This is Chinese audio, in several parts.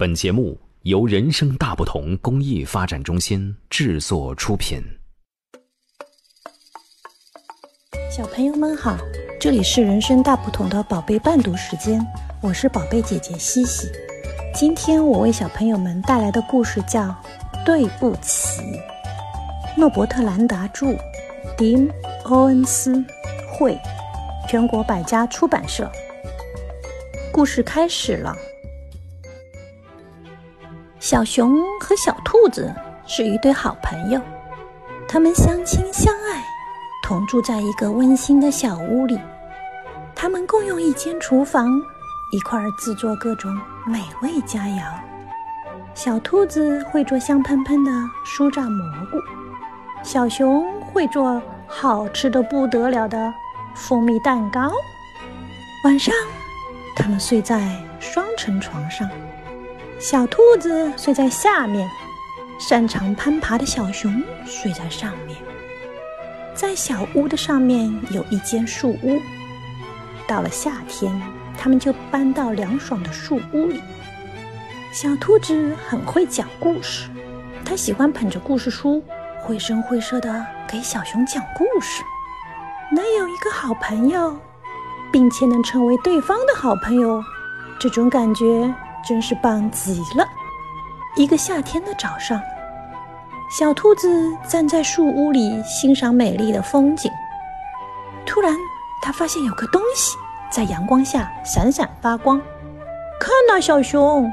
本节目由人生大不同公益发展中心制作出品。小朋友们好，这里是人生大不同的宝贝伴读时间，我是宝贝姐姐西西。今天我为小朋友们带来的故事叫《对不起》，诺伯特兰达著，迪姆·欧恩斯绘，全国百家出版社。故事开始了。小熊和小兔子是一对好朋友，他们相亲相爱，同住在一个温馨的小屋里。他们共用一间厨房，一块儿制作各种美味佳肴。小兔子会做香喷喷的酥炸蘑菇，小熊会做好吃的不得了的蜂蜜蛋糕。晚上，他们睡在双层床上。小兔子睡在下面，擅长攀爬的小熊睡在上面。在小屋的上面有一间树屋。到了夏天，他们就搬到凉爽的树屋里。小兔子很会讲故事，它喜欢捧着故事书，绘声绘色的给小熊讲故事。能有一个好朋友，并且能成为对方的好朋友，这种感觉。真是棒极了！一个夏天的早上，小兔子站在树屋里欣赏美丽的风景。突然，它发现有个东西在阳光下闪闪发光。看呐，小熊，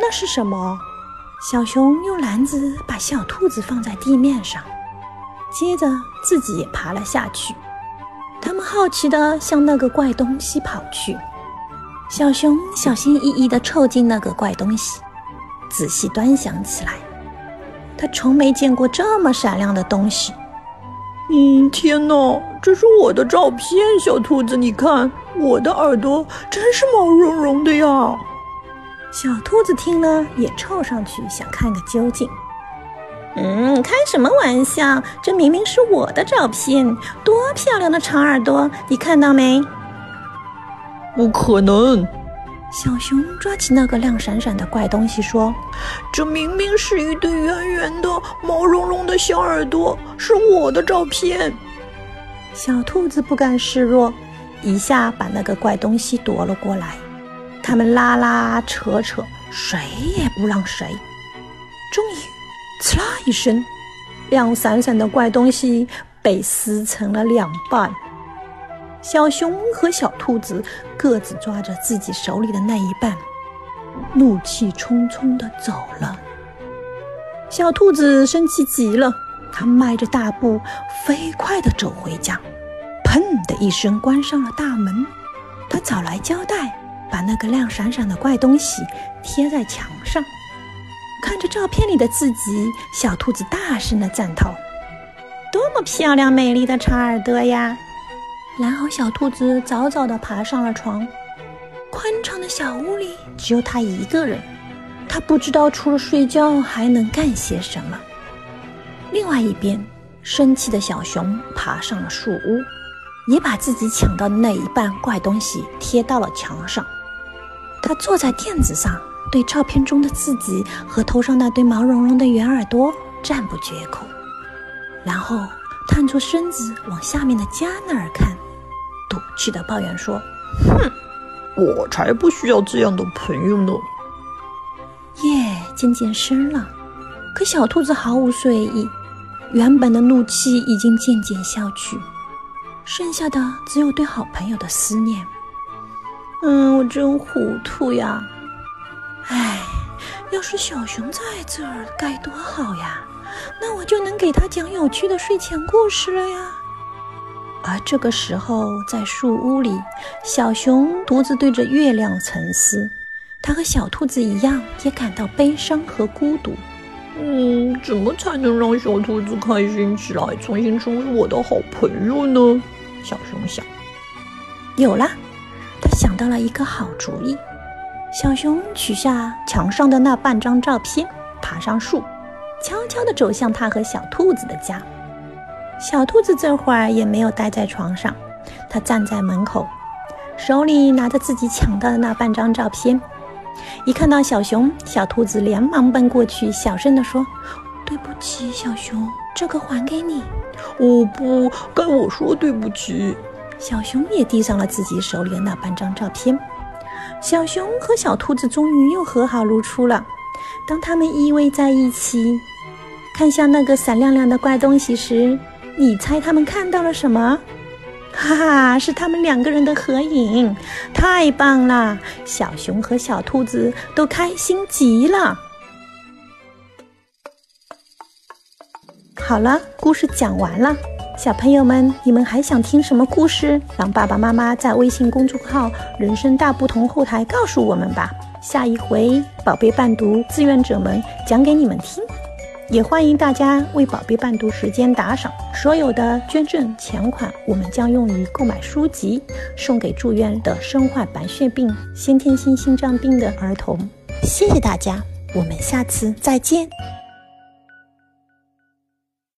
那是什么？小熊用篮子把小兔子放在地面上，接着自己也爬了下去。他们好奇地向那个怪东西跑去。小熊小心翼翼地凑近那个怪东西，仔细端详起来。他从没见过这么闪亮的东西。嗯，天哪，这是我的照片，小兔子，你看，我的耳朵真是毛茸茸的呀！小兔子听了也凑上去想看个究竟。嗯，开什么玩笑？这明明是我的照片，多漂亮的长耳朵，你看到没？不可能！小熊抓起那个亮闪闪的怪东西说：“这明明是一对圆圆的、毛茸茸的小耳朵，是我的照片。”小兔子不甘示弱，一下把那个怪东西夺了过来。他们拉拉扯扯，谁也不让谁。终于，刺啦一声，亮闪闪的怪东西被撕成了两半。小熊和小兔子各自抓着自己手里的那一半，怒气冲冲地走了。小兔子生气极了，它迈着大步，飞快地走回家，砰的一声关上了大门。它找来胶带，把那个亮闪闪的怪东西贴在墙上。看着照片里的自己，小兔子大声地赞叹：“多么漂亮美丽的长耳朵呀！”然后，小兔子早早地爬上了床。宽敞的小屋里只有它一个人，它不知道除了睡觉还能干些什么。另外一边，生气的小熊爬上了树屋，也把自己抢到的那一半怪东西贴到了墙上。它坐在垫子上，对照片中的自己和头上那对毛茸茸的圆耳朵赞不绝口，然后探出身子往下面的家那儿看。赌气得抱怨说：“哼，我才不需要这样的朋友呢。”夜渐渐深了，可小兔子毫无睡意，原本的怒气已经渐渐消去，剩下的只有对好朋友的思念。嗯，我真糊涂呀！唉，要是小熊在这儿该多好呀，那我就能给他讲有趣的睡前故事了呀。而这个时候，在树屋里，小熊独自对着月亮沉思。它和小兔子一样，也感到悲伤和孤独。嗯，怎么才能让小兔子开心起来，重新成为我的好朋友呢？小熊想。有了，他想到了一个好主意。小熊取下墙上的那半张照片，爬上树，悄悄地走向他和小兔子的家。小兔子这会儿也没有待在床上，它站在门口，手里拿着自己抢到的那半张照片，一看到小熊，小兔子连忙奔过去，小声地说：“对不起，小熊，这个还给你。”“哦不，该我说对不起。”小熊也递上了自己手里的那半张照片。小熊和小兔子终于又和好如初了。当他们依偎在一起，看向那个闪亮亮的怪东西时，你猜他们看到了什么？哈哈，是他们两个人的合影，太棒了！小熊和小兔子都开心极了。好了，故事讲完了，小朋友们，你们还想听什么故事？让爸爸妈妈在微信公众号“人生大不同”后台告诉我们吧。下一回宝贝伴读志愿者们讲给你们听。也欢迎大家为宝贝伴读时间打赏，所有的捐赠钱款我们将用于购买书籍，送给住院的身患白血病、先天性心脏病的儿童。谢谢大家，我们下次再见。